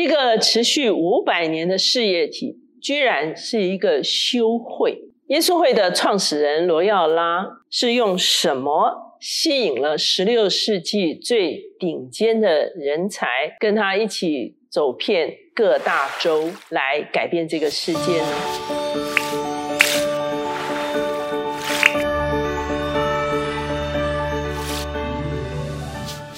一个持续五百年的事业体，居然是一个修会。耶稣会的创始人罗耀拉是用什么吸引了十六世纪最顶尖的人才，跟他一起走遍各大洲，来改变这个世界呢？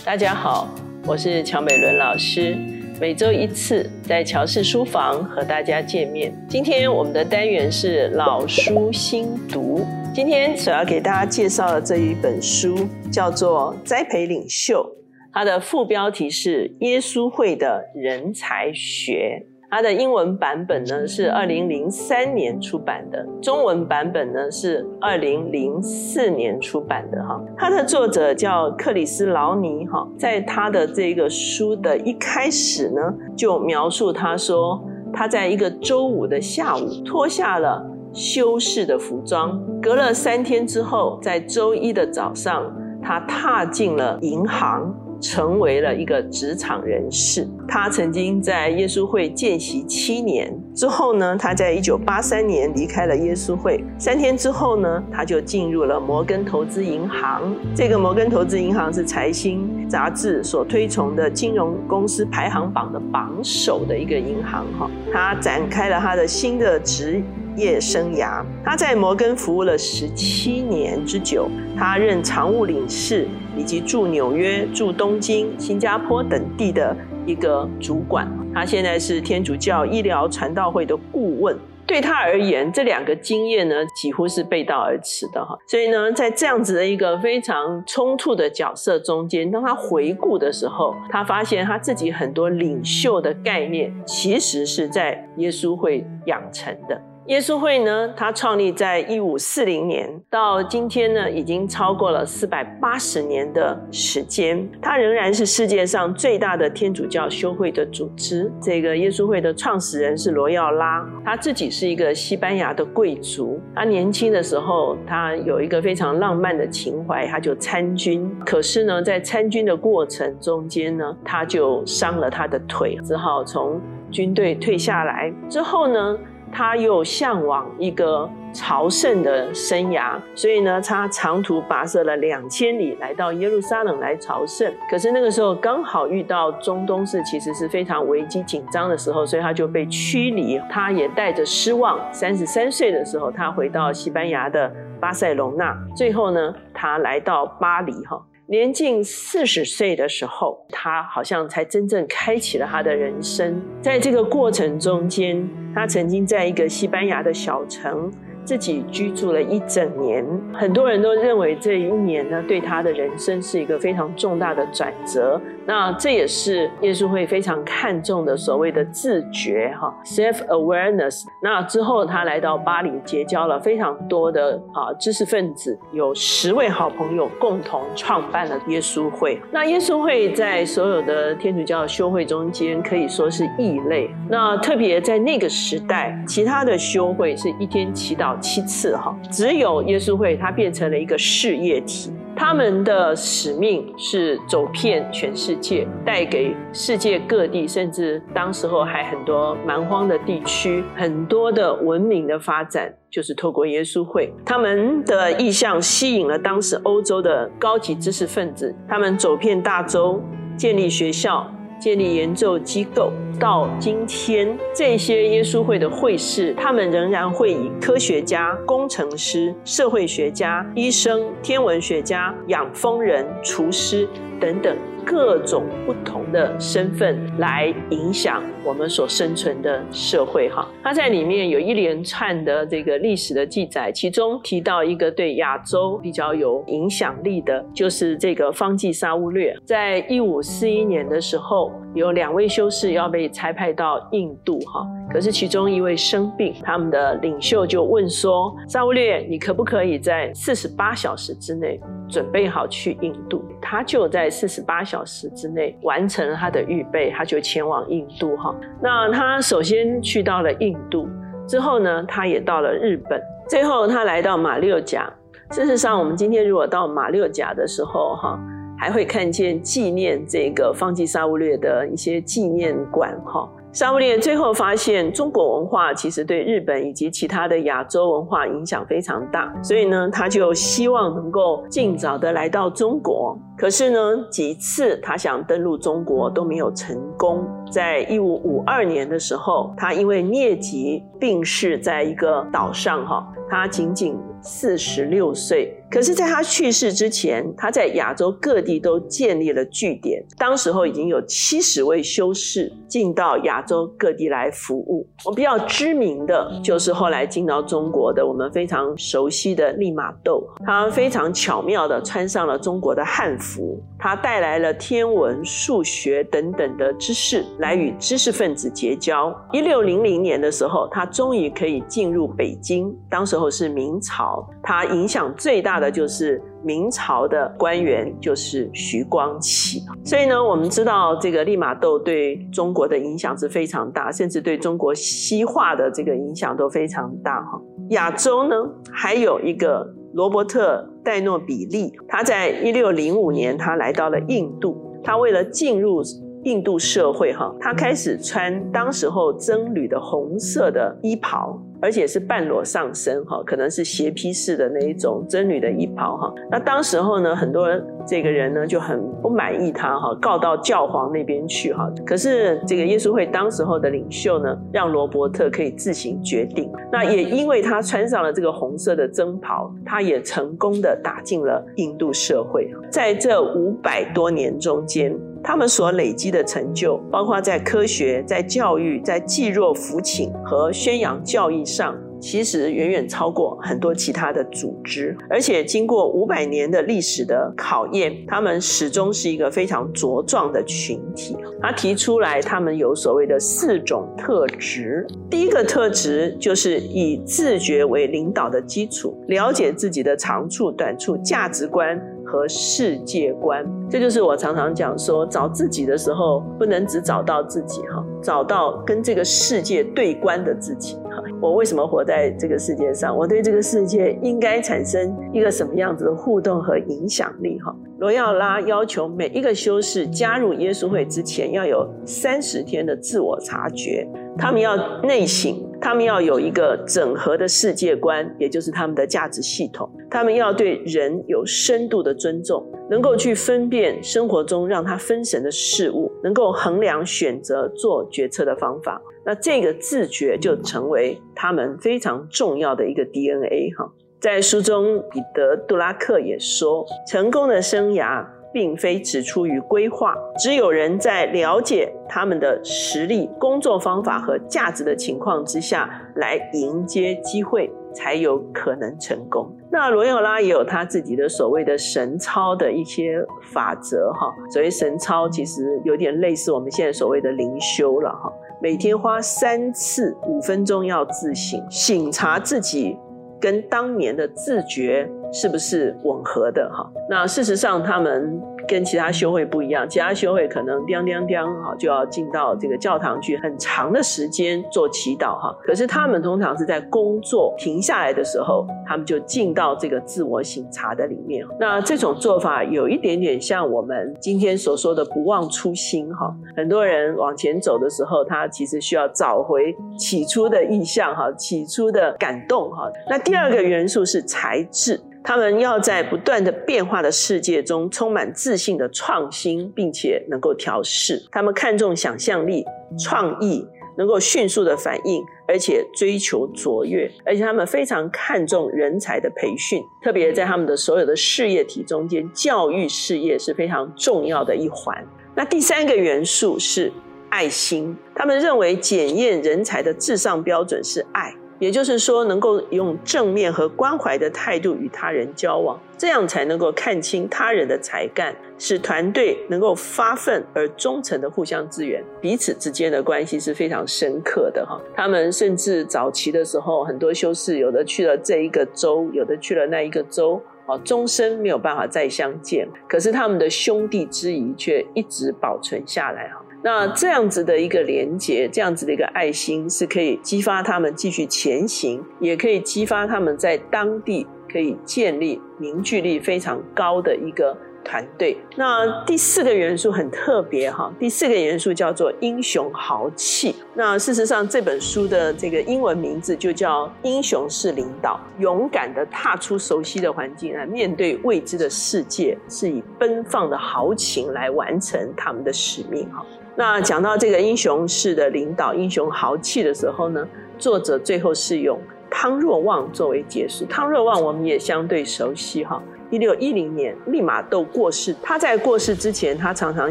大家好，我是乔美伦老师。每周一次，在乔氏书房和大家见面。今天我们的单元是老书新读。今天所要给大家介绍的这一本书叫做《栽培领袖》，它的副标题是《耶稣会的人才学》。它的英文版本呢是二零零三年出版的，中文版本呢是二零零四年出版的哈。它的作者叫克里斯劳尼哈，在他的这个书的一开始呢，就描述他说他在一个周五的下午脱下了修饰的服装，隔了三天之后，在周一的早上，他踏进了银行。成为了一个职场人士。他曾经在耶稣会见习七年之后呢，他在一九八三年离开了耶稣会。三天之后呢，他就进入了摩根投资银行。这个摩根投资银行是财新杂志所推崇的金融公司排行榜的榜首的一个银行。哈，他展开了他的新的职业生涯。他在摩根服务了十七年之久，他任常务领事。以及驻纽约、驻东京、新加坡等地的一个主管，他现在是天主教医疗传道会的顾问。对他而言，这两个经验呢，几乎是背道而驰的哈。所以呢，在这样子的一个非常冲突的角色中间，当他回顾的时候，他发现他自己很多领袖的概念，其实是在耶稣会养成的。耶稣会呢，它创立在一五四零年，到今天呢，已经超过了四百八十年的时间。它仍然是世界上最大的天主教修会的组织。这个耶稣会的创始人是罗耀拉，他自己是一个西班牙的贵族。他年轻的时候，他有一个非常浪漫的情怀，他就参军。可是呢，在参军的过程中间呢，他就伤了他的腿，只好从军队退下来。之后呢？他又向往一个朝圣的生涯，所以呢，他长途跋涉了两千里来到耶路撒冷来朝圣。可是那个时候刚好遇到中东是其实是非常危机紧张的时候，所以他就被驱离。他也带着失望，三十三岁的时候，他回到西班牙的巴塞隆纳。最后呢，他来到巴黎，哈。年近四十岁的时候，他好像才真正开启了他的人生。在这个过程中间，他曾经在一个西班牙的小城。自己居住了一整年，很多人都认为这一年呢，对他的人生是一个非常重大的转折。那这也是耶稣会非常看重的所谓的自觉哈，self awareness。那之后他来到巴黎，结交了非常多的啊知识分子，有十位好朋友，共同创办了耶稣会。那耶稣会在所有的天主教修会中间可以说是异类。那特别在那个时代，其他的修会是一天祈祷。七次哈，只有耶稣会，它变成了一个事业体。他们的使命是走遍全世界，带给世界各地，甚至当时候还很多蛮荒的地区，很多的文明的发展，就是透过耶稣会。他们的意向吸引了当时欧洲的高级知识分子，他们走遍大洲，建立学校。建立研究机构，到今天，这些耶稣会的会士，他们仍然会以科学家、工程师、社会学家、医生、天文学家、养蜂人、厨师等等。各种不同的身份来影响我们所生存的社会哈，它在里面有一连串的这个历史的记载，其中提到一个对亚洲比较有影响力的，就是这个方济沙乌略，在一五四一年的时候，有两位修士要被差派到印度哈，可是其中一位生病，他们的领袖就问说：沙乌略，你可不可以在四十八小时之内准备好去印度？他就在四十八小时之内完成了他的预备，他就前往印度哈。那他首先去到了印度，之后呢，他也到了日本，最后他来到马六甲。事实上，我们今天如果到马六甲的时候哈。还会看见纪念这个方济沙乌略的一些纪念馆哈。沙乌列最后发现，中国文化其实对日本以及其他的亚洲文化影响非常大，所以呢，他就希望能够尽早的来到中国。可是呢，几次他想登陆中国都没有成功。在一五五二年的时候，他因为疟疾病逝在一个岛上哈，他仅仅。四十六岁，可是，在他去世之前，他在亚洲各地都建立了据点。当时候已经有七十位修士进到亚洲各地来服务。我比较知名的就是后来进到中国的，我们非常熟悉的利玛窦，他非常巧妙的穿上了中国的汉服，他带来了天文、数学等等的知识，来与知识分子结交。一六零零年的时候，他终于可以进入北京，当时候是明朝。他影响最大的就是明朝的官员，就是徐光启。所以呢，我们知道这个利玛窦对中国的影响是非常大，甚至对中国西化的这个影响都非常大哈。亚洲呢，还有一个罗伯特戴诺比利，他在一六零五年他来到了印度，他为了进入印度社会哈，他开始穿当时候僧侣的红色的衣袍。而且是半裸上身哈，可能是斜披式的那一种僧侣的衣袍哈。那当时候呢，很多这个人呢就很不满意他哈，告到教皇那边去哈。可是这个耶稣会当时候的领袖呢，让罗伯特可以自行决定。那也因为他穿上了这个红色的僧袍，他也成功的打进了印度社会。在这五百多年中间。他们所累积的成就，包括在科学、在教育、在济弱扶倾和宣扬教义上，其实远远超过很多其他的组织。而且经过五百年的历史的考验，他们始终是一个非常茁壮的群体。他提出来，他们有所谓的四种特质。第一个特质就是以自觉为领导的基础，了解自己的长处、短处、价值观。和世界观，这就是我常常讲说，找自己的时候，不能只找到自己哈，找到跟这个世界对观的自己。我为什么活在这个世界上？我对这个世界应该产生一个什么样子的互动和影响力哈？罗耀拉要求每一个修士加入耶稣会之前，要有三十天的自我察觉，他们要内省。他们要有一个整合的世界观，也就是他们的价值系统。他们要对人有深度的尊重，能够去分辨生活中让他分神的事物，能够衡量选择做决策的方法。那这个自觉就成为他们非常重要的一个 DNA 哈。在书中，彼得·杜拉克也说，成功的生涯。并非只出于规划，只有人在了解他们的实力、工作方法和价值的情况之下，来迎接机会，才有可能成功。那罗友拉也有他自己的所谓的神操的一些法则哈。所谓神操，其实有点类似我们现在所谓的灵修了哈。每天花三次五分钟要自省，醒察自己跟当年的自觉。是不是吻合的哈？那事实上，他们跟其他修会不一样。其他修会可能叮叮叮哈就要进到这个教堂去，很长的时间做祈祷哈。可是他们通常是在工作停下来的时候，他们就进到这个自我省察的里面。那这种做法有一点点像我们今天所说的不忘初心哈。很多人往前走的时候，他其实需要找回起初的意向哈，起初的感动哈。那第二个元素是才智。他们要在不断的变化的世界中充满自信的创新，并且能够调试。他们看重想象力、创意，能够迅速的反应，而且追求卓越。而且他们非常看重人才的培训，特别在他们的所有的事业体中间，教育事业是非常重要的一环。那第三个元素是爱心。他们认为检验人才的至上标准是爱。也就是说，能够用正面和关怀的态度与他人交往，这样才能够看清他人的才干，使团队能够发奋而忠诚的互相支援，彼此之间的关系是非常深刻的哈。他们甚至早期的时候，很多修士有的去了这一个州，有的去了那一个州，啊，终身没有办法再相见，可是他们的兄弟之谊却一直保存下来哈。那这样子的一个连接，这样子的一个爱心，是可以激发他们继续前行，也可以激发他们在当地可以建立凝聚力非常高的一个团队。那第四个元素很特别哈，第四个元素叫做英雄豪气。那事实上这本书的这个英文名字就叫《英雄式领导》，勇敢的踏出熟悉的环境来面对未知的世界，是以奔放的豪情来完成他们的使命哈。那讲到这个英雄式的领导、英雄豪气的时候呢，作者最后是用汤若望作为结束。汤若望我们也相对熟悉哈。一六一零年，利玛窦过世。他在过世之前，他常常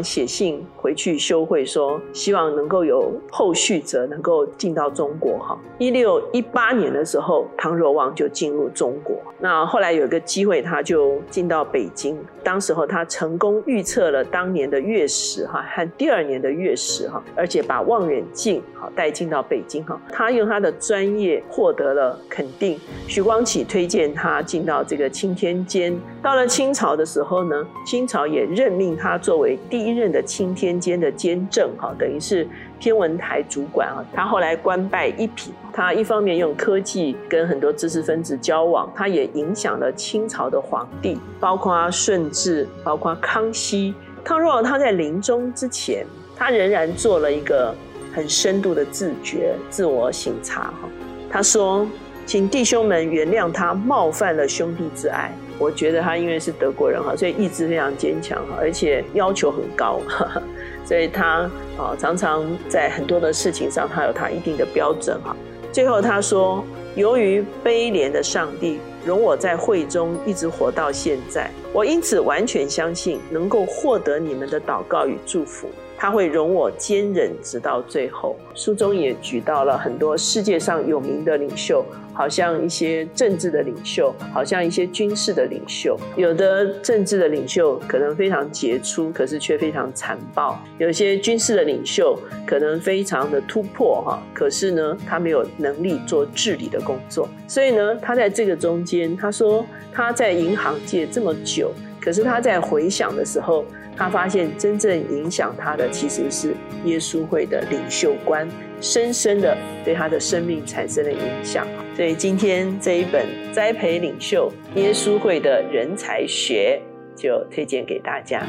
写信回去修会，说希望能够有后续者能够进到中国。哈，一六一八年的时候，汤若望就进入中国。那后来有个机会，他就进到北京。当时候他成功预测了当年的月食，哈，和第二年的月食，哈，而且把望远镜好带进到北京，哈。他用他的专业获得了肯定。徐光启推荐他进到这个青天监。到了清朝的时候呢，清朝也任命他作为第一任的青天监的监正，哈，等于是天文台主管啊。他后来官拜一品，他一方面用科技跟很多知识分子交往，他也影响了清朝的皇帝，包括顺治，包括康熙。康若他在临终之前，他仍然做了一个很深度的自觉、自我省察，哈。他说：“请弟兄们原谅他冒犯了兄弟之爱。”我觉得他因为是德国人哈，所以意志非常坚强哈，而且要求很高，所以他啊常常在很多的事情上，他有他一定的标准哈。最后他说：“由于悲怜的上帝容我在会中一直活到现在，我因此完全相信能够获得你们的祷告与祝福。他会容我坚忍直到最后。”书中也举到了很多世界上有名的领袖。好像一些政治的领袖，好像一些军事的领袖。有的政治的领袖可能非常杰出，可是却非常残暴；有些军事的领袖可能非常的突破，哈，可是呢，他没有能力做治理的工作。所以呢，他在这个中间，他说他在银行界这么久，可是他在回想的时候。他发现真正影响他的其实是耶稣会的领袖官，深深的对他的生命产生了影响。所以今天这一本栽培领袖耶稣会的人才学就推荐给大家。